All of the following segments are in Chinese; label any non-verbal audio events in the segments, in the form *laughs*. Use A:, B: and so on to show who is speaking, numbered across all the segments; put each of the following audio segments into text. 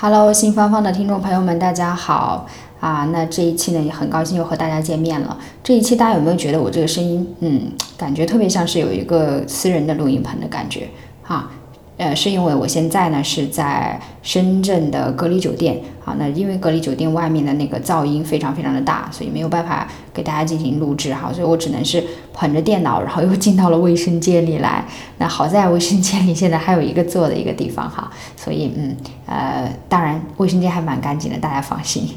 A: Hello，新芳芳的听众朋友们，大家好啊！那这一期呢，也很高兴又和大家见面了。这一期大家有没有觉得我这个声音，嗯，感觉特别像是有一个私人的录音棚的感觉哈？呃，是因为我现在呢是在深圳的隔离酒店啊，那因为隔离酒店外面的那个噪音非常非常的大，所以没有办法给大家进行录制哈，所以我只能是捧着电脑，然后又进到了卫生间里来。那好在卫生间里现在还有一个坐的一个地方哈，所以嗯呃，当然卫生间还蛮干净的，大家放心。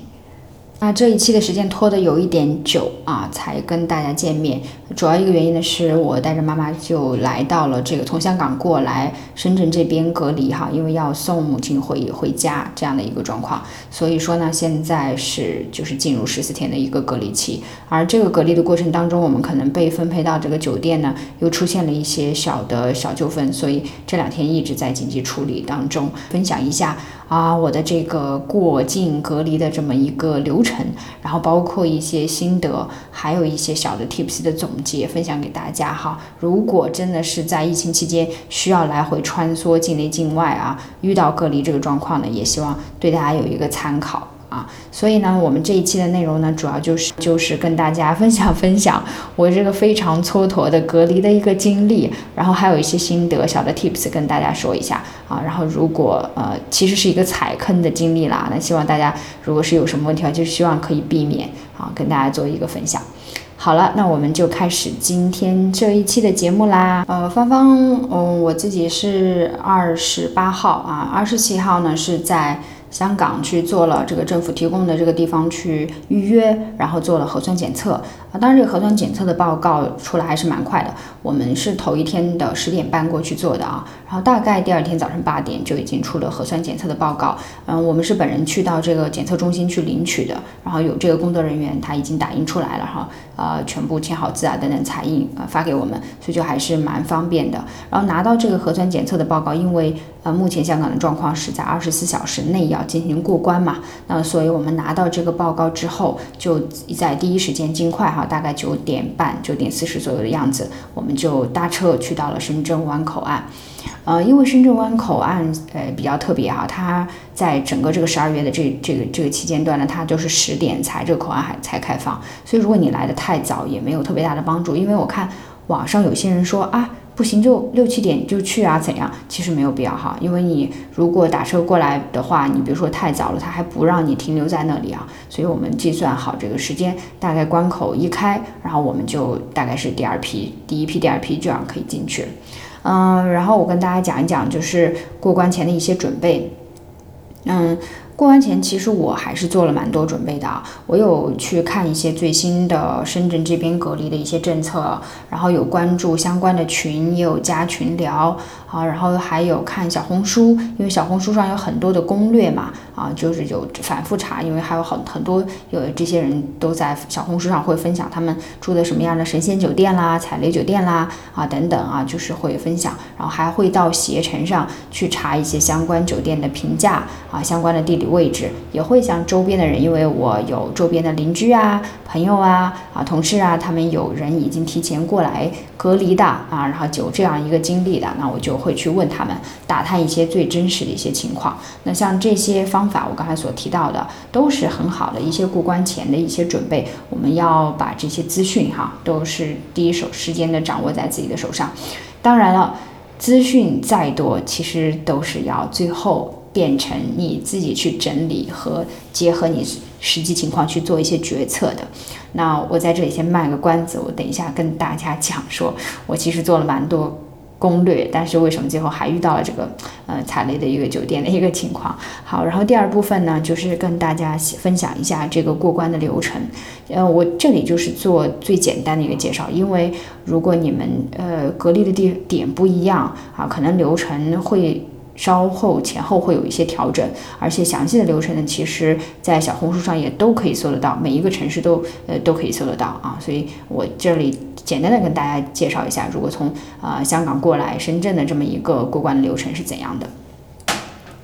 A: 那这一期的时间拖得有一点久啊，才跟大家见面。主要一个原因呢，是我带着妈妈就来到了这个从香港过来深圳这边隔离哈，因为要送母亲回回家这样的一个状况。所以说呢，现在是就是进入十四天的一个隔离期。而这个隔离的过程当中，我们可能被分配到这个酒店呢，又出现了一些小的小纠纷，所以这两天一直在紧急处理当中。分享一下啊，我的这个过境隔离的这么一个流程。然后包括一些心得，还有一些小的 tips 的总结分享给大家哈。如果真的是在疫情期间需要来回穿梭境内境外啊，遇到隔离这个状况呢，也希望对大家有一个参考。啊，所以呢，我们这一期的内容呢，主要就是就是跟大家分享分享我这个非常蹉跎的隔离的一个经历，然后还有一些心得小的 tips 跟大家说一下啊。然后如果呃，其实是一个踩坑的经历啦，那希望大家如果是有什么问题啊，就希望可以避免啊，跟大家做一个分享。好了，那我们就开始今天这一期的节目啦。呃，芳芳，嗯，我自己是二十八号啊，二十七号呢是在。香港去做了这个政府提供的这个地方去预约，然后做了核酸检测啊。当然，这个核酸检测的报告出来还是蛮快的。我们是头一天的十点半过去做的啊，然后大概第二天早上八点就已经出了核酸检测的报告。嗯，我们是本人去到这个检测中心去领取的，然后有这个工作人员他已经打印出来了哈，呃，全部签好字啊等等彩印啊发给我们，所以就还是蛮方便的。然后拿到这个核酸检测的报告，因为呃目前香港的状况是在二十四小时内要进行过关嘛，那所以我们拿到这个报告之后，就在第一时间尽快哈，大概九点半、九点四十左右的样子，我们就搭车去到了深圳湾口岸。呃，因为深圳湾口岸呃比较特别哈，它在整个这个十二月的这这个这个期间段呢，它就是十点才这个口岸还才开放，所以如果你来的太早，也没有特别大的帮助。因为我看网上有些人说啊。不行就六七点就去啊？怎样？其实没有必要哈，因为你如果打车过来的话，你比如说太早了，他还不让你停留在那里啊。所以我们计算好这个时间，大概关口一开，然后我们就大概是第二批、第一批、第二批这样可以进去。嗯，然后我跟大家讲一讲，就是过关前的一些准备。嗯。过完前，其实我还是做了蛮多准备的啊。我有去看一些最新的深圳这边隔离的一些政策，然后有关注相关的群，也有加群聊啊，然后还有看小红书，因为小红书上有很多的攻略嘛啊，就是有反复查，因为还有很很多有这些人都在小红书上会分享他们住的什么样的神仙酒店啦、踩雷酒店啦啊等等啊，就是会分享，然后还会到携程上去查一些相关酒店的评价啊，相关的地理。位置也会向周边的人，因为我有周边的邻居啊、朋友啊、啊同事啊，他们有人已经提前过来隔离的啊，然后有这样一个经历的，那我就会去问他们，打探一些最真实的一些情况。那像这些方法，我刚才所提到的，都是很好的一些过关前的一些准备。我们要把这些资讯哈，都是第一手时间的掌握在自己的手上。当然了，资讯再多，其实都是要最后。变成你自己去整理和结合你实际情况去做一些决策的。那我在这里先卖个关子，我等一下跟大家讲，说我其实做了蛮多攻略，但是为什么最后还遇到了这个呃踩雷的一个酒店的一个情况？好，然后第二部分呢，就是跟大家分享一下这个过关的流程。呃，我这里就是做最简单的一个介绍，因为如果你们呃隔离的地点不一样啊，可能流程会。稍后前后会有一些调整，而且详细的流程呢，其实在小红书上也都可以搜得到，每一个城市都呃都可以搜得到啊。所以我这里简单的跟大家介绍一下，如果从呃香港过来深圳的这么一个过关的流程是怎样的。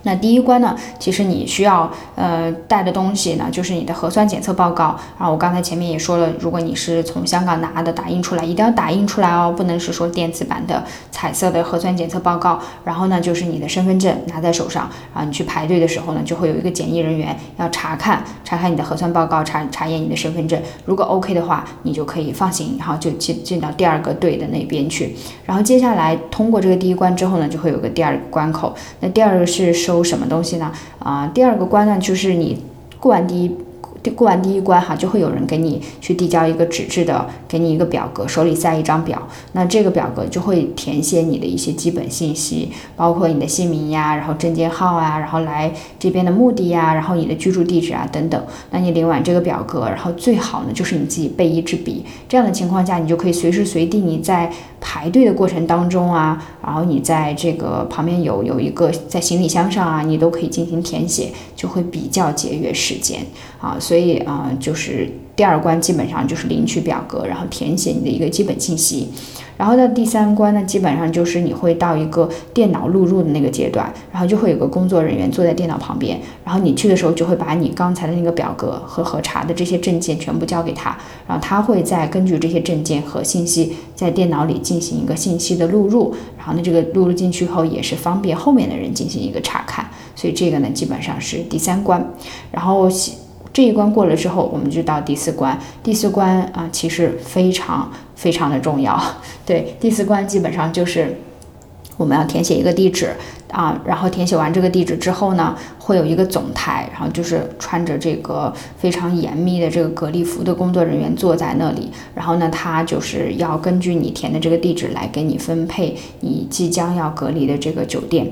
A: 那第一关呢，其实你需要呃带的东西呢，就是你的核酸检测报告。然后我刚才前面也说了，如果你是从香港拿的打印出来，一定要打印出来哦，不能是说电子版的彩色的核酸检测报告。然后呢，就是你的身份证拿在手上，然后你去排队的时候呢，就会有一个检疫人员要查看查看你的核酸报告，查查验你的身份证。如果 OK 的话，你就可以放心，然后就进进到第二个队的那边去。然后接下来通过这个第一关之后呢，就会有个第二个关口。那第二个是收。什么东西呢？啊，第二个关呢，就是你过完第一。过完第一关哈，就会有人给你去递交一个纸质的，给你一个表格，手里塞一张表。那这个表格就会填写你的一些基本信息，包括你的姓名呀，然后证件号啊，然后来这边的目的呀，然后你的居住地址啊等等。那你领完这个表格，然后最好呢就是你自己备一支笔。这样的情况下，你就可以随时随地你在排队的过程当中啊，然后你在这个旁边有有一个在行李箱上啊，你都可以进行填写，就会比较节约时间啊。所以啊，就是第二关基本上就是领取表格，然后填写你的一个基本信息。然后到第三关呢，基本上就是你会到一个电脑录入的那个阶段，然后就会有个工作人员坐在电脑旁边，然后你去的时候就会把你刚才的那个表格和核查的这些证件全部交给他，然后他会再根据这些证件和信息在电脑里进行一个信息的录入，然后呢这个录入进去后也是方便后面的人进行一个查看，所以这个呢基本上是第三关，然后。这一关过了之后，我们就到第四关。第四关啊，其实非常非常的重要。*laughs* 对，第四关基本上就是我们要填写一个地址。啊，然后填写完这个地址之后呢，会有一个总台，然后就是穿着这个非常严密的这个隔离服的工作人员坐在那里，然后呢，他就是要根据你填的这个地址来给你分配你即将要隔离的这个酒店。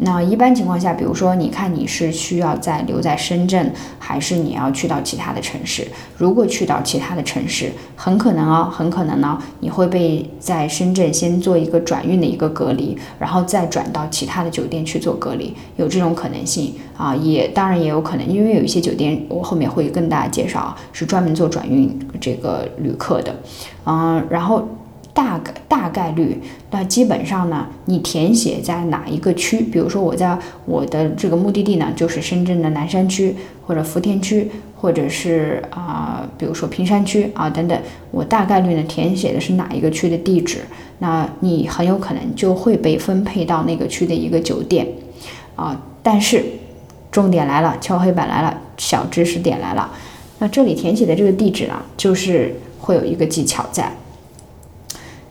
A: 那一般情况下，比如说你看你是需要在留在深圳，还是你要去到其他的城市？如果去到其他的城市，很可能哦，很可能呢，你会被在深圳先做一个转运的一个隔离，然后再转到其他的。酒店去做隔离有这种可能性啊，也当然也有可能，因为有一些酒店我后面会跟大家介绍，是专门做转运这个旅客的，嗯，然后大概大概率，那基本上呢，你填写在哪一个区，比如说我在我的这个目的地呢，就是深圳的南山区或者福田区，或者是啊，比如说坪山区啊等等，我大概率呢填写的是哪一个区的地址。那你很有可能就会被分配到那个区的一个酒店，啊，但是重点来了，敲黑板来了，小知识点来了。那这里填写的这个地址呢，就是会有一个技巧在。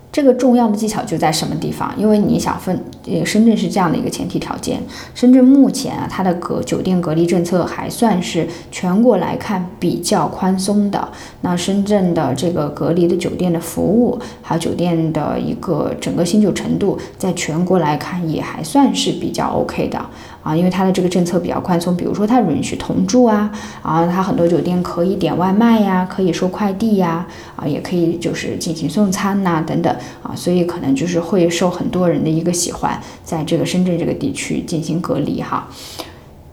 A: 这个重要的技巧就在什么地方？因为你想分，呃，深圳是这样的一个前提条件。深圳目前啊，它的隔酒店隔离政策还算是全国来看比较宽松的。那深圳的这个隔离的酒店的服务，还有酒店的一个整个新旧程度，在全国来看也还算是比较 OK 的。啊，因为它的这个政策比较宽松，比如说它允许同住啊，啊，它很多酒店可以点外卖呀，可以收快递呀，啊，也可以就是进行送餐呐，等等啊，所以可能就是会受很多人的一个喜欢，在这个深圳这个地区进行隔离哈。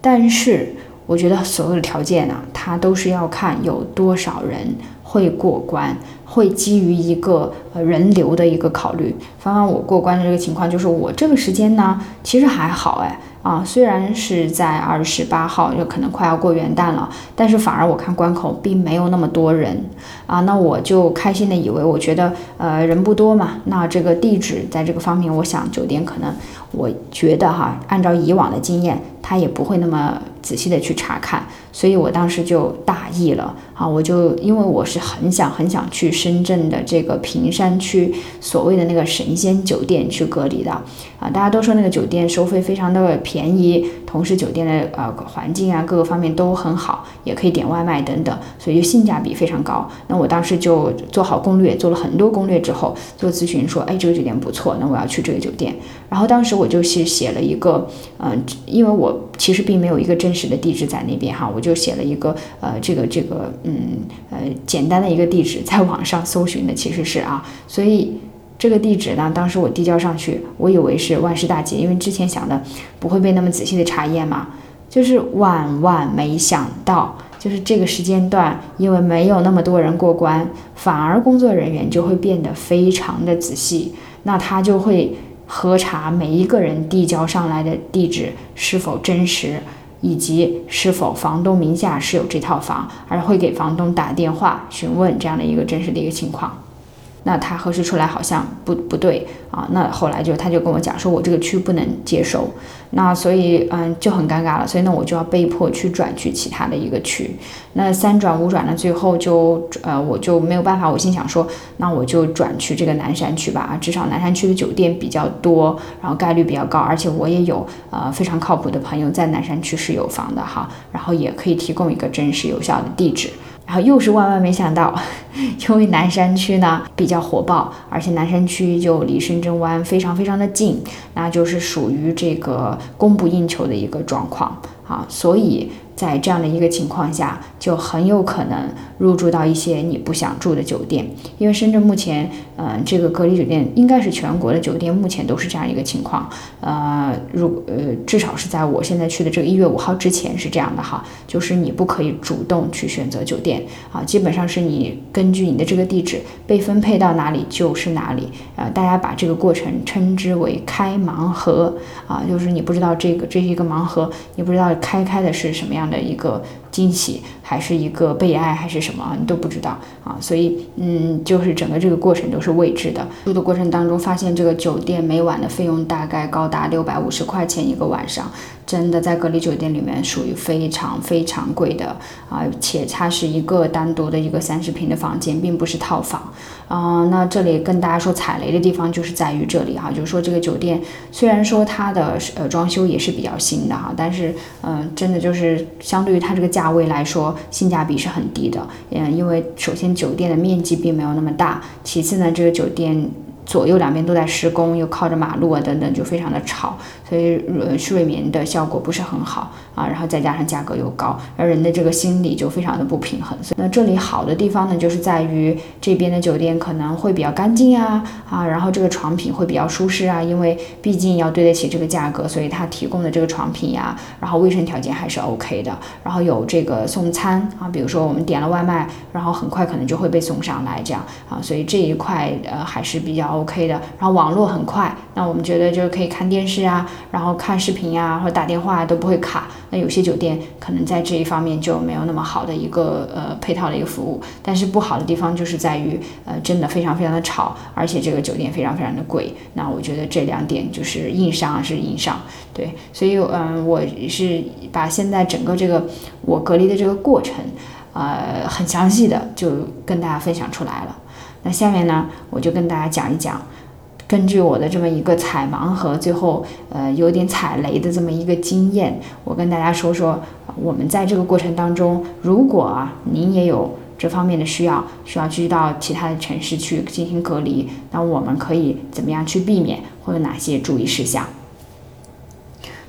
A: 但是我觉得所有的条件呢，它都是要看有多少人会过关，会基于一个呃人流的一个考虑。刚刚我过关的这个情况，就是我这个时间呢，其实还好哎。啊，虽然是在二十八号，就可能快要过元旦了，但是反而我看关口并没有那么多人。啊，那我就开心的以为，我觉得呃人不多嘛，那这个地址在这个方面，我想酒店可能，我觉得哈，按照以往的经验，他也不会那么仔细的去查看，所以我当时就大意了啊，我就因为我是很想很想去深圳的这个坪山区所谓的那个神仙酒店去隔离的啊，大家都说那个酒店收费非常的便。宜，同时酒店的呃环境啊各个方面都很好，也可以点外卖等等，所以就性价比非常高。那我当时就做好攻略，做了很多攻略之后做咨询说，哎这个酒店不错，那我要去这个酒店。然后当时我就是写了一个，嗯，因为我其实并没有一个真实的地址在那边哈，我就写了一个呃这个这个嗯呃简单的一个地址，在网上搜寻的其实是啊，所以。这个地址呢，当时我递交上去，我以为是万事大吉，因为之前想的不会被那么仔细的查验嘛，就是万万没想到，就是这个时间段，因为没有那么多人过关，反而工作人员就会变得非常的仔细，那他就会核查每一个人递交上来的地址是否真实，以及是否房东名下是有这套房，而会给房东打电话询问这样的一个真实的一个情况。那他核实出来好像不不对啊，那后来就他就跟我讲说，我这个区不能接收，那所以嗯就很尴尬了，所以呢我就要被迫去转去其他的一个区，那三转五转呢，最后就呃我就没有办法，我心想说，那我就转去这个南山区吧，啊至少南山区的酒店比较多，然后概率比较高，而且我也有呃非常靠谱的朋友在南山区是有房的哈，然后也可以提供一个真实有效的地址。然后又是万万没想到，*laughs* 因为南山区呢比较火爆，而且南山区就离深圳湾非常非常的近，那就是属于这个供不应求的一个状况啊，所以。在这样的一个情况下，就很有可能入住到一些你不想住的酒店，因为深圳目前，嗯，这个隔离酒店应该是全国的酒店目前都是这样一个情况，呃，如呃，至少是在我现在去的这个一月五号之前是这样的哈，就是你不可以主动去选择酒店啊，基本上是你根据你的这个地址被分配到哪里就是哪里，呃，大家把这个过程称之为开盲盒啊，就是你不知道这个这是一个盲盒，你不知道开开的是什么样。的一个惊喜，还是一个悲哀，还是什么，你都不知道啊。所以，嗯，就是整个这个过程都是未知的。住的过程当中，发现这个酒店每晚的费用大概高达六百五十块钱一个晚上。真的在隔离酒店里面属于非常非常贵的啊，且它是一个单独的一个三十平的房间，并不是套房啊。那这里跟大家说踩雷的地方就是在于这里哈，就是说这个酒店虽然说它的呃装修也是比较新的哈，但是嗯，真的就是相对于它这个价位来说，性价比是很低的。嗯，因为首先酒店的面积并没有那么大，其次呢，这个酒店。左右两边都在施工，又靠着马路啊，等等，就非常的吵，所以呃睡眠的效果不是很好啊。然后再加上价格又高，而人的这个心理就非常的不平衡。所以那这里好的地方呢，就是在于这边的酒店可能会比较干净啊啊，然后这个床品会比较舒适啊，因为毕竟要对得起这个价格，所以它提供的这个床品呀，然后卫生条件还是 OK 的。然后有这个送餐啊，比如说我们点了外卖，然后很快可能就会被送上来这样啊，所以这一块呃还是比较。OK 的，然后网络很快，那我们觉得就是可以看电视啊，然后看视频呀，或者打电话都不会卡。那有些酒店可能在这一方面就没有那么好的一个呃配套的一个服务，但是不好的地方就是在于呃真的非常非常的吵，而且这个酒店非常非常的贵。那我觉得这两点就是硬伤是硬伤，对，所以嗯我是把现在整个这个我隔离的这个过程，呃很详细的就跟大家分享出来了。那下面呢，我就跟大家讲一讲，根据我的这么一个踩盲盒，最后呃有点踩雷的这么一个经验，我跟大家说说，我们在这个过程当中，如果啊您也有这方面的需要，需要去到其他的城市去进行隔离，那我们可以怎么样去避免，或有哪些注意事项？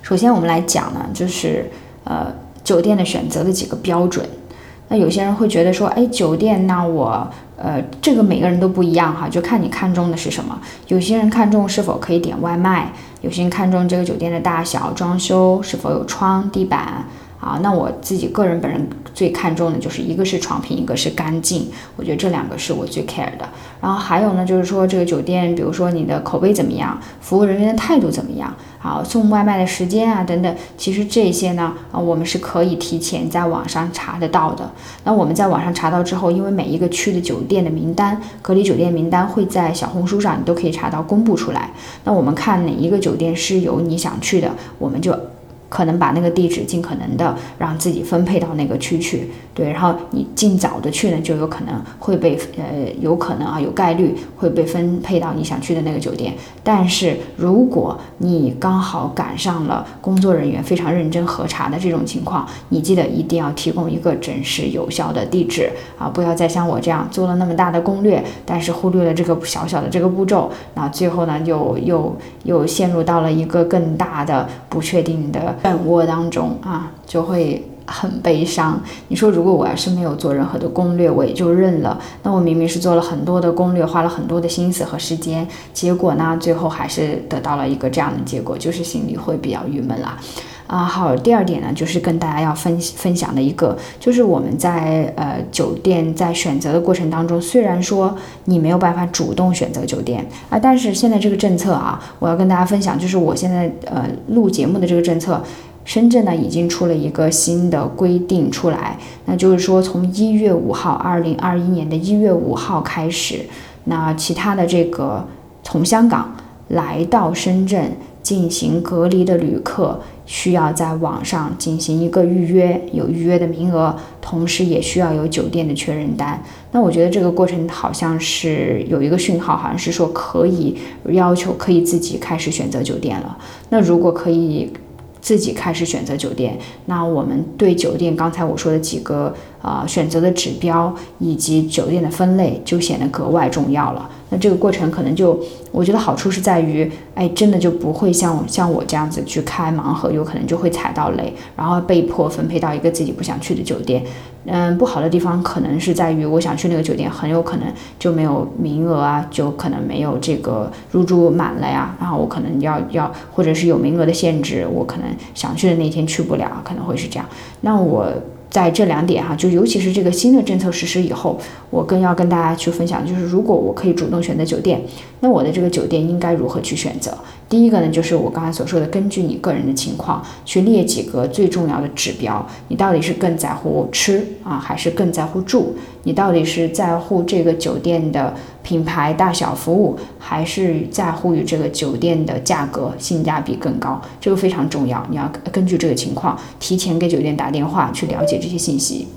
A: 首先我们来讲呢，就是呃酒店的选择的几个标准。那有些人会觉得说，哎，酒店那我。呃，这个每个人都不一样哈，就看你看中的是什么。有些人看中是否可以点外卖，有些人看中这个酒店的大小、装修是否有窗、地板。啊，那我自己个人本人最看重的就是一个是床品，一个是干净，我觉得这两个是我最 care 的。然后还有呢，就是说这个酒店，比如说你的口碑怎么样，服务人员的态度怎么样，啊送外卖的时间啊等等，其实这些呢，啊我们是可以提前在网上查得到的。那我们在网上查到之后，因为每一个区的酒店的名单，隔离酒店名单会在小红书上，你都可以查到公布出来。那我们看哪一个酒店是有你想去的，我们就。可能把那个地址尽可能的让自己分配到那个区去，对，然后你尽早的去呢，就有可能会被呃，有可能啊，有概率会被分配到你想去的那个酒店。但是如果你刚好赶上了工作人员非常认真核查的这种情况，你记得一定要提供一个真实有效的地址啊，不要再像我这样做了那么大的攻略，但是忽略了这个小小的这个步骤，那最后呢，又又又陷入到了一个更大的不确定的。漩涡当中啊，就会很悲伤。你说，如果我要是没有做任何的攻略，我也就认了。那我明明是做了很多的攻略，花了很多的心思和时间，结果呢，最后还是得到了一个这样的结果，就是心里会比较郁闷了。啊好，第二点呢，就是跟大家要分分享的一个，就是我们在呃酒店在选择的过程当中，虽然说你没有办法主动选择酒店啊，但是现在这个政策啊，我要跟大家分享，就是我现在呃录节目的这个政策，深圳呢已经出了一个新的规定出来，那就是说从一月五号，二零二一年的一月五号开始，那其他的这个从香港来到深圳。进行隔离的旅客需要在网上进行一个预约，有预约的名额，同时也需要有酒店的确认单。那我觉得这个过程好像是有一个讯号，好像是说可以要求可以自己开始选择酒店了。那如果可以自己开始选择酒店，那我们对酒店刚才我说的几个啊选择的指标以及酒店的分类就显得格外重要了。那这个过程可能就，我觉得好处是在于，哎，真的就不会像像我这样子去开盲盒，有可能就会踩到雷，然后被迫分配到一个自己不想去的酒店。嗯，不好的地方可能是在于，我想去那个酒店，很有可能就没有名额啊，就可能没有这个入住满了呀，然后我可能要要，或者是有名额的限制，我可能想去的那天去不了，可能会是这样。那我。在这两点哈，就尤其是这个新的政策实施以后，我更要跟大家去分享，就是如果我可以主动选择酒店，那我的这个酒店应该如何去选择？第一个呢，就是我刚才所说的，根据你个人的情况去列几个最重要的指标。你到底是更在乎吃啊，还是更在乎住？你到底是在乎这个酒店的品牌、大小、服务，还是在乎于这个酒店的价格性价比更高？这个非常重要，你要根据这个情况提前给酒店打电话去了解这些信息。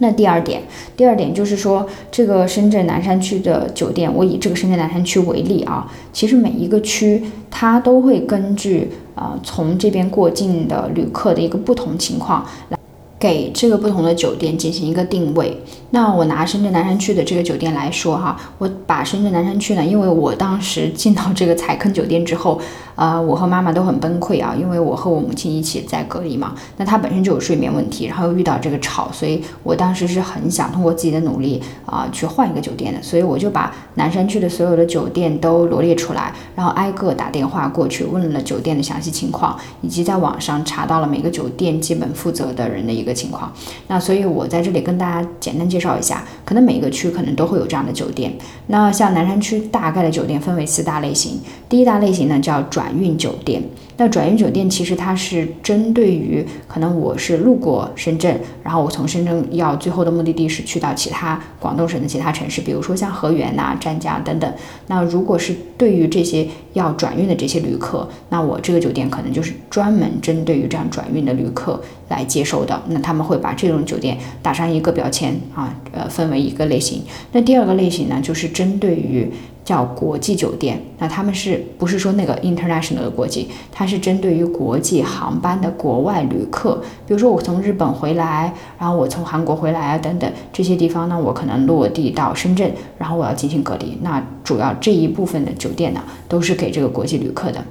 A: 那第二点，第二点就是说，这个深圳南山区的酒店，我以这个深圳南山区为例啊，其实每一个区它都会根据呃从这边过境的旅客的一个不同情况来。给这个不同的酒店进行一个定位。那我拿深圳南山区的这个酒店来说哈，我把深圳南山区呢，因为我当时进到这个踩坑酒店之后，呃，我和妈妈都很崩溃啊，因为我和我母亲一起在隔离嘛。那她本身就有睡眠问题，然后又遇到这个吵，所以我当时是很想通过自己的努力啊去换一个酒店的。所以我就把南山区的所有的酒店都罗列出来，然后挨个打电话过去问了酒店的详细情况，以及在网上查到了每个酒店基本负责的人的一个。个情况，那所以我在这里跟大家简单介绍一下，可能每一个区可能都会有这样的酒店。那像南山区大概的酒店分为四大类型，第一大类型呢叫转运酒店。那转运酒店其实它是针对于可能我是路过深圳，然后我从深圳要最后的目的地是去到其他广东省的其他城市，比如说像河源呐、湛江等等。那如果是对于这些要转运的这些旅客，那我这个酒店可能就是专门针对于这样转运的旅客来接收的。那他们会把这种酒店打上一个标签啊，呃，分为一个类型。那第二个类型呢，就是针对于。叫国际酒店，那他们是不是说那个 international 的国际？它是针对于国际航班的国外旅客，比如说我从日本回来，然后我从韩国回来啊等等这些地方呢，我可能落地到深圳，然后我要进行隔离。那主要这一部分的酒店呢，都是给这个国际旅客的。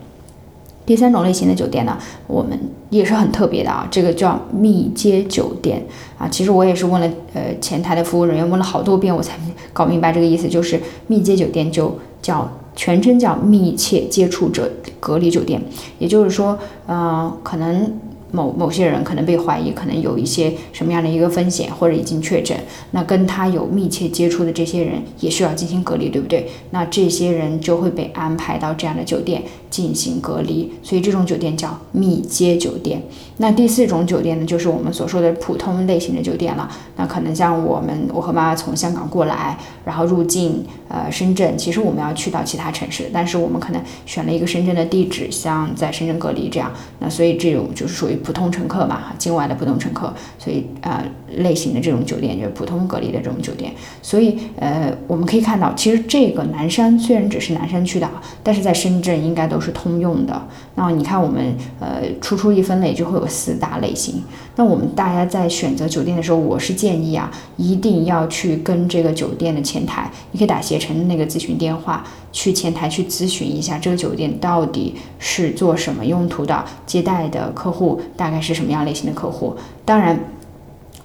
A: 第三种类型的酒店呢，我们也是很特别的啊，这个叫密接酒店啊。其实我也是问了呃前台的服务人员，问了好多遍，我才搞明白这个意思，就是密接酒店就叫全称叫密切接触者隔离酒店，也就是说，呃，可能。某某些人可能被怀疑，可能有一些什么样的一个风险，或者已经确诊，那跟他有密切接触的这些人也需要进行隔离，对不对？那这些人就会被安排到这样的酒店进行隔离，所以这种酒店叫密接酒店。那第四种酒店呢，就是我们所说的普通类型的酒店了。那可能像我们，我和妈妈从香港过来，然后入境呃深圳，其实我们要去到其他城市，但是我们可能选了一个深圳的地址，像在深圳隔离这样。那所以这种就是属于。普通乘客嘛，境外的普通乘客，所以啊，类型的这种酒店就是普通隔离的这种酒店。所以呃，我们可以看到，其实这个南山虽然只是南山区的，但是在深圳应该都是通用的。那你看我们呃，初出一分类就会有四大类型。那我们大家在选择酒店的时候，我是建议啊，一定要去跟这个酒店的前台，你可以打携程那个咨询电话。去前台去咨询一下这个酒店到底是做什么用途的，接待的客户大概是什么样类型的客户。当然，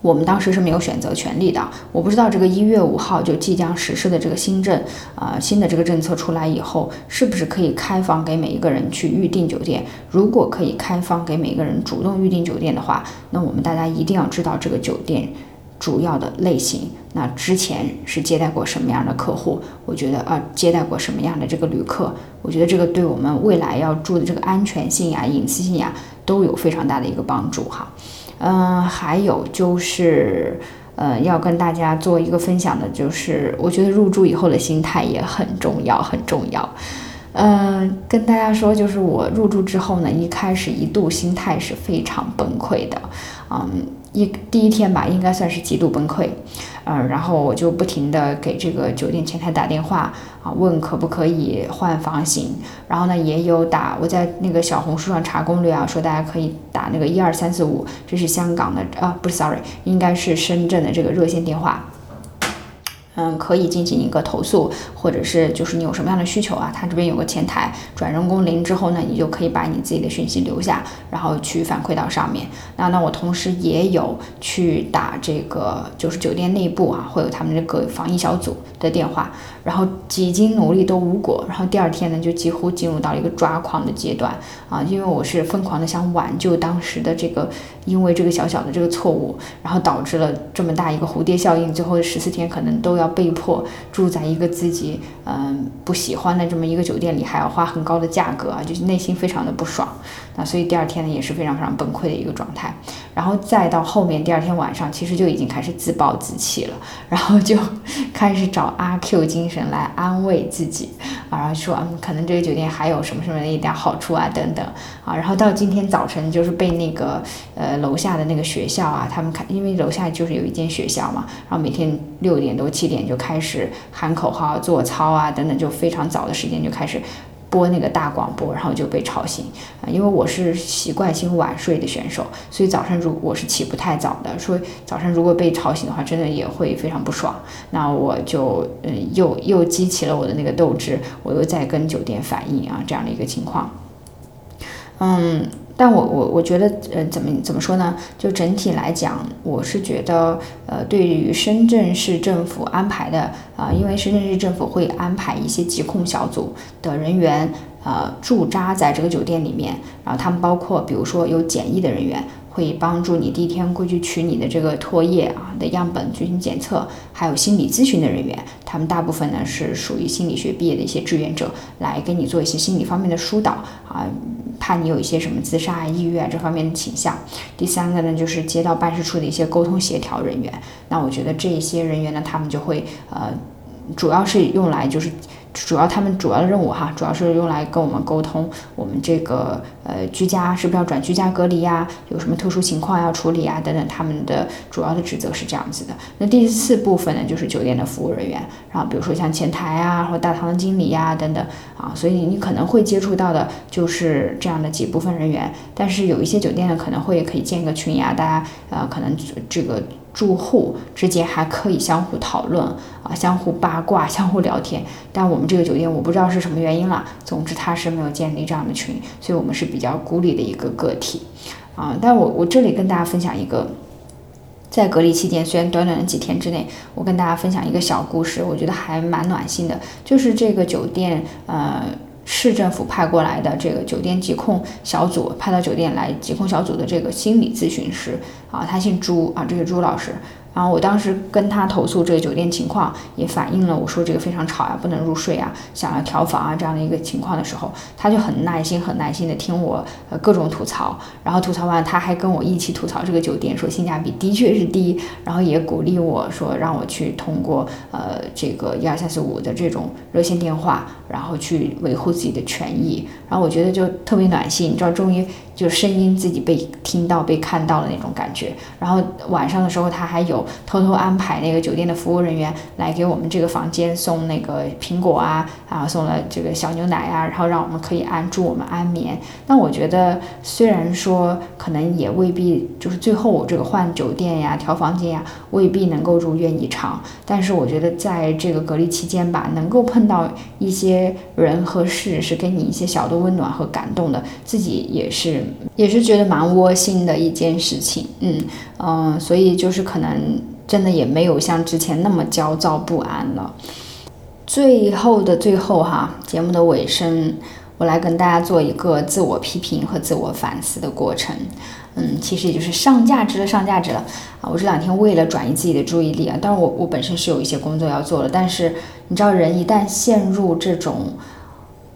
A: 我们当时是没有选择权利的。我不知道这个一月五号就即将实施的这个新政，啊，新的这个政策出来以后，是不是可以开放给每一个人去预订酒店？如果可以开放给每一个人主动预订酒店的话，那我们大家一定要知道这个酒店主要的类型。那之前是接待过什么样的客户？我觉得啊，接待过什么样的这个旅客？我觉得这个对我们未来要住的这个安全性呀、隐私性呀，都有非常大的一个帮助哈。嗯，还有就是，呃，要跟大家做一个分享的，就是我觉得入住以后的心态也很重要，很重要。嗯，跟大家说，就是我入住之后呢，一开始一度心态是非常崩溃的，嗯。一第一天吧，应该算是极度崩溃，嗯，然后我就不停的给这个酒店前台打电话啊，问可不可以换房型，然后呢，也有打我在那个小红书上查攻略啊，说大家可以打那个一二三四五，这是香港的啊，不是，sorry，应该是深圳的这个热线电话。嗯，可以进行一个投诉，或者是就是你有什么样的需求啊？他这边有个前台，转人工零之后呢，你就可以把你自己的讯息留下，然后去反馈到上面。那那我同时也有去打这个，就是酒店内部啊，会有他们这个防疫小组的电话，然后几经努力都无果，然后第二天呢，就几乎进入到了一个抓狂的阶段啊，因为我是疯狂的想挽救当时的这个，因为这个小小的这个错误，然后导致了这么大一个蝴蝶效应，最后十四天可能都要。要被迫住在一个自己嗯不喜欢的这么一个酒店里，还要花很高的价格啊，就是内心非常的不爽。那所以第二天呢也是非常非常崩溃的一个状态。然后再到后面第二天晚上，其实就已经开始自暴自弃了，然后就 *laughs* 开始找阿 Q 精神来安慰自己啊，然后说嗯可能这个酒店还有什么什么的一点好处啊等等啊。然后到今天早晨就是被那个呃楼下的那个学校啊，他们看因为楼下就是有一间学校嘛，然后每天六点多七。点就开始喊口号、做操啊，等等，就非常早的时间就开始播那个大广播，然后就被吵醒啊。因为我是习惯性晚睡的选手，所以早上如果我是起不太早的，所以早上如果被吵醒的话，真的也会非常不爽。那我就嗯，又又激起了我的那个斗志，我又在跟酒店反映啊这样的一个情况，嗯。但我我我觉得，呃，怎么怎么说呢？就整体来讲，我是觉得，呃，对于深圳市政府安排的，啊，因为深圳市政府会安排一些疾控小组的人员，呃，驻扎在这个酒店里面，然后他们包括，比如说有检疫的人员。会帮助你第一天过去取你的这个唾液啊的样本进行检测，还有心理咨询的人员，他们大部分呢是属于心理学毕业的一些志愿者，来给你做一些心理方面的疏导啊，怕你有一些什么自杀啊、抑郁啊这方面的倾向。第三个呢就是街道办事处的一些沟通协调人员，那我觉得这些人员呢，他们就会呃，主要是用来就是。主要他们主要的任务哈，主要是用来跟我们沟通，我们这个呃居家是不是要转居家隔离呀？有什么特殊情况要处理啊？等等，他们的主要的职责是这样子的。那第四部分呢，就是酒店的服务人员，然后比如说像前台啊，或大堂的经理呀等等啊，所以你可能会接触到的就是这样的几部分人员。但是有一些酒店呢，可能会可以建个群呀，大家呃可能这个。住户之间还可以相互讨论啊，相互八卦，*laughs* 相互聊天。但我们这个酒店我不知道是什么原因了，总之他是没有建立这样的群，所以我们是比较孤立的一个个体啊。但我我这里跟大家分享一个，在隔离期间，虽然短短的几天之内，我跟大家分享一个小故事，我觉得还蛮暖心的，就是这个酒店呃。市政府派过来的这个酒店疾控小组，派到酒店来疾控小组的这个心理咨询师啊，他姓朱啊，这是朱老师。然后我当时跟他投诉这个酒店情况，也反映了我说这个非常吵呀，不能入睡啊，想要调房啊这样的一个情况的时候，他就很耐心、很耐心的听我呃各种吐槽，然后吐槽完，他还跟我一起吐槽这个酒店，说性价比的确是低，然后也鼓励我说让我去通过呃这个一二三四五的这种热线电话，然后去维护自己的权益，然后我觉得就特别暖心，你知道，终于就声音自己被听到、被看到的那种感觉。然后晚上的时候，他还有。偷偷安排那个酒店的服务人员来给我们这个房间送那个苹果啊，啊，送了这个小牛奶啊，然后让我们可以安助我们安眠。那我觉得，虽然说可能也未必就是最后我这个换酒店呀、调房间呀，未必能够如愿以偿，但是我觉得在这个隔离期间吧，能够碰到一些人和事是给你一些小的温暖和感动的，自己也是也是觉得蛮窝心的一件事情，嗯嗯，所以就是可能真的也没有像之前那么焦躁不安了。最后的最后哈，节目的尾声，我来跟大家做一个自我批评和自我反思的过程。嗯，其实也就是上价值了，上价值了啊！我这两天为了转移自己的注意力啊，当然我我本身是有一些工作要做的，但是你知道，人一旦陷入这种。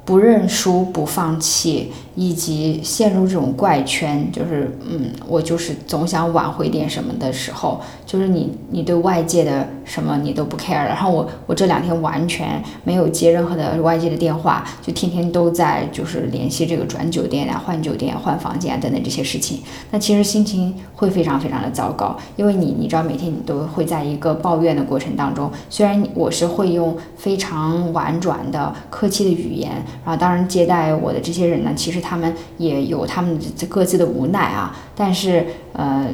A: 不认输、不放弃，以及陷入这种怪圈，就是嗯，我就是总想挽回点什么的时候，就是你你对外界的什么你都不 care 了。然后我我这两天完全没有接任何的外界的电话，就天天都在就是联系这个转酒店啊、换酒店、换房间啊等等这些事情。那其实心情会非常非常的糟糕，因为你你知道每天你都会在一个抱怨的过程当中。虽然我是会用非常婉转的、客气的语言。然后，当然接待我的这些人呢，其实他们也有他们各自的无奈啊。但是，呃，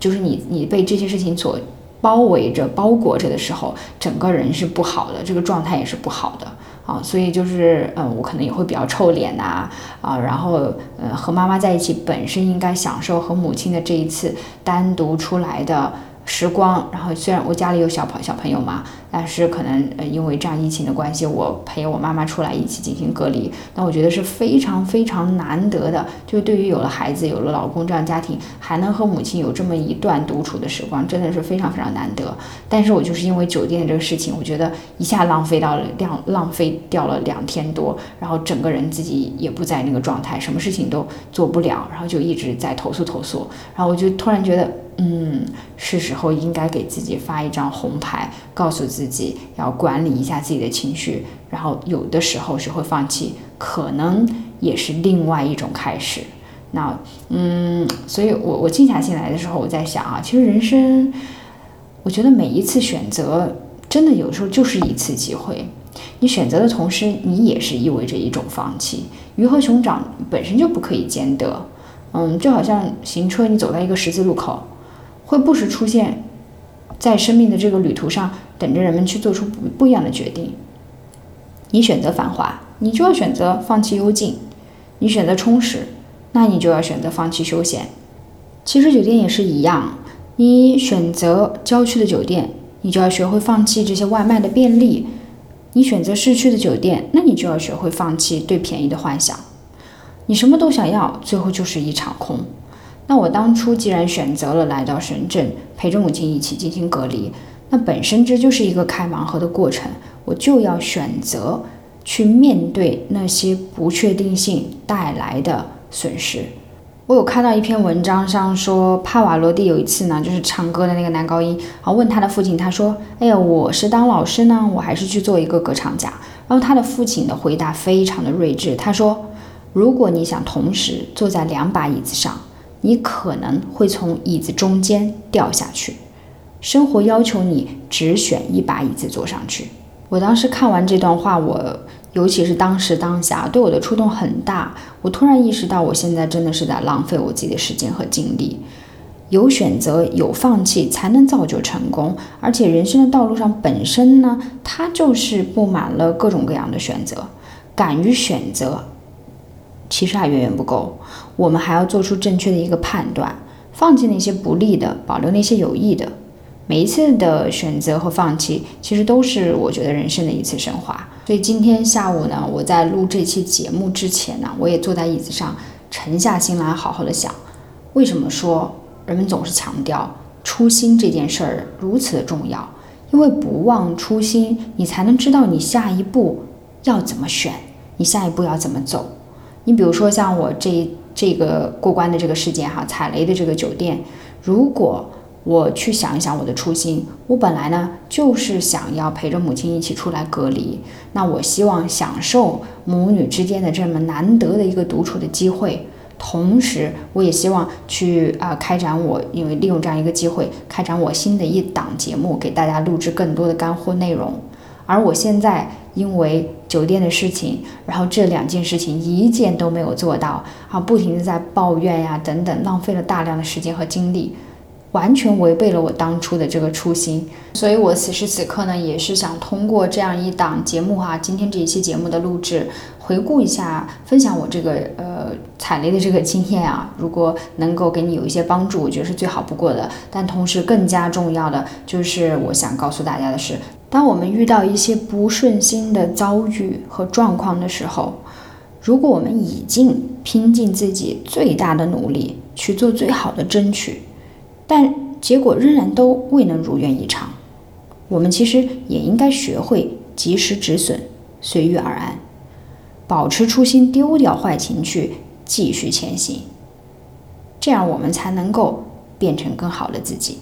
A: 就是你你被这些事情所包围着、包裹着的时候，整个人是不好的，这个状态也是不好的啊。所以就是，嗯，我可能也会比较臭脸呐，啊，然后，呃，和妈妈在一起本身应该享受和母亲的这一次单独出来的。时光，然后虽然我家里有小朋小朋友嘛，但是可能呃因为这样疫情的关系，我陪我妈妈出来一起进行隔离，那我觉得是非常非常难得的。就对于有了孩子、有了老公这样家庭，还能和母亲有这么一段独处的时光，真的是非常非常难得。但是我就是因为酒店这个事情，我觉得一下浪费到了两浪费掉了两天多，然后整个人自己也不在那个状态，什么事情都做不了，然后就一直在投诉投诉，然后我就突然觉得。嗯，是时候应该给自己发一张红牌，告诉自己要管理一下自己的情绪，然后有的时候是会放弃，可能也是另外一种开始。那，嗯，所以我我静下心来的时候，我在想啊，其实人生，我觉得每一次选择，真的有时候就是一次机会。你选择的同时，你也是意味着一种放弃。鱼和熊掌本身就不可以兼得。嗯，就好像行车，你走到一个十字路口。会不时出现在生命的这个旅途上，等着人们去做出不不一样的决定。你选择繁华，你就要选择放弃幽静；你选择充实，那你就要选择放弃休闲。其实酒店也是一样，你选择郊区的酒店，你就要学会放弃这些外卖的便利；你选择市区的酒店，那你就要学会放弃对便宜的幻想。你什么都想要，最后就是一场空。那我当初既然选择了来到深圳，陪着母亲一起进行隔离，那本身这就是一个开盲盒的过程，我就要选择去面对那些不确定性带来的损失。我有看到一篇文章上说，帕瓦罗蒂有一次呢，就是唱歌的那个男高音，然后问他的父亲，他说：“哎呀，我是当老师呢，我还是去做一个歌唱家？”然后他的父亲的回答非常的睿智，他说：“如果你想同时坐在两把椅子上。”你可能会从椅子中间掉下去，生活要求你只选一把椅子坐上去。我当时看完这段话，我尤其是当时当下对我的触动很大。我突然意识到，我现在真的是在浪费我自己的时间和精力。有选择，有放弃，才能造就成功。而且人生的道路上本身呢，它就是布满了各种各样的选择。敢于选择。其实还远远不够，我们还要做出正确的一个判断，放弃那些不利的，保留那些有益的。每一次的选择和放弃，其实都是我觉得人生的一次升华。所以今天下午呢，我在录这期节目之前呢，我也坐在椅子上，沉下心来，好好的想，为什么说人们总是强调初心这件事儿如此的重要？因为不忘初心，你才能知道你下一步要怎么选，你下一步要怎么走。你比如说像我这这个过关的这个事件哈，踩雷的这个酒店，如果我去想一想我的初心，我本来呢就是想要陪着母亲一起出来隔离，那我希望享受母女之间的这么难得的一个独处的机会，同时我也希望去啊开展我，因为利用这样一个机会开展我新的一档节目，给大家录制更多的干货内容，而我现在。因为酒店的事情，然后这两件事情一件都没有做到，啊，不停的在抱怨呀等等，浪费了大量的时间和精力。完全违背了我当初的这个初心。所以我此时此刻呢，也是想通过这样一档节目哈，今天这一期节目的录制，回顾一下，分享我这个呃踩雷的这个经验啊。如果能够给你有一些帮助，我觉得是最好不过的。但同时更加重要的就是，我想告诉大家的是，当我们遇到一些不顺心的遭遇和状况的时候，如果我们已经拼尽自己最大的努力去做最好的争取，但结果仍然都未能如愿以偿。我们其实也应该学会及时止损，随遇而安，保持初心，丢掉坏情绪，继续前行。这样我们才能够变成更好的自己。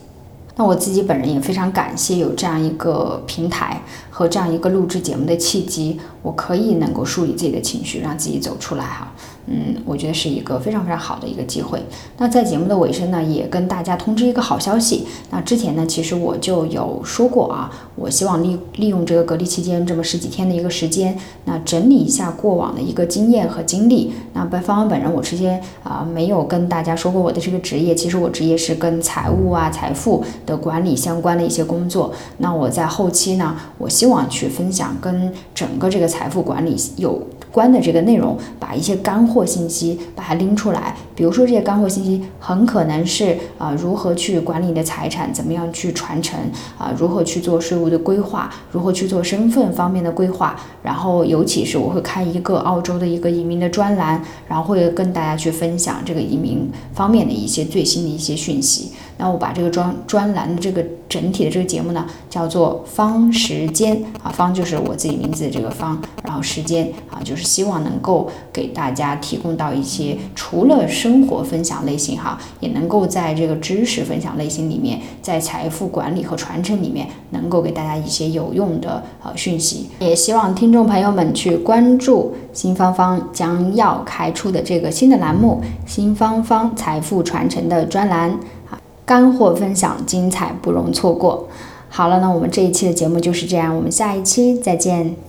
A: 那我自己本人也非常感谢有这样一个平台和这样一个录制节目的契机，我可以能够梳理自己的情绪，让自己走出来哈。嗯，我觉得是一个非常非常好的一个机会。那在节目的尾声呢，也跟大家通知一个好消息。那之前呢，其实我就有说过啊，我希望利利用这个隔离期间这么十几天的一个时间，那整理一下过往的一个经验和经历。那本方方本人，我之前啊没有跟大家说过我的这个职业，其实我职业是跟财务啊、财富的管理相关的一些工作。那我在后期呢，我希望去分享跟整个这个财富管理有。关的这个内容，把一些干货信息把它拎出来。比如说，这些干货信息很可能是啊，如何去管理你的财产，怎么样去传承啊，如何去做税务的规划，如何去做身份方面的规划。然后，尤其是我会开一个澳洲的一个移民的专栏，然后会跟大家去分享这个移民方面的一些最新的一些讯息。那我把这个专专栏的这个整体的这个节目呢，叫做方时间啊，方就是我自己名字的这个方，然后时间啊，就是希望能够给大家提供到一些除了生活分享类型哈，也能够在这个知识分享类型里面，在财富管理和传承里面，能够给大家一些有用的呃讯息。也希望听众朋友们去关注新芳芳将要开出的这个新的栏目——新芳芳财富传承的专栏。干货分享，精彩不容错过。好了，那我们这一期的节目就是这样，我们下一期再见。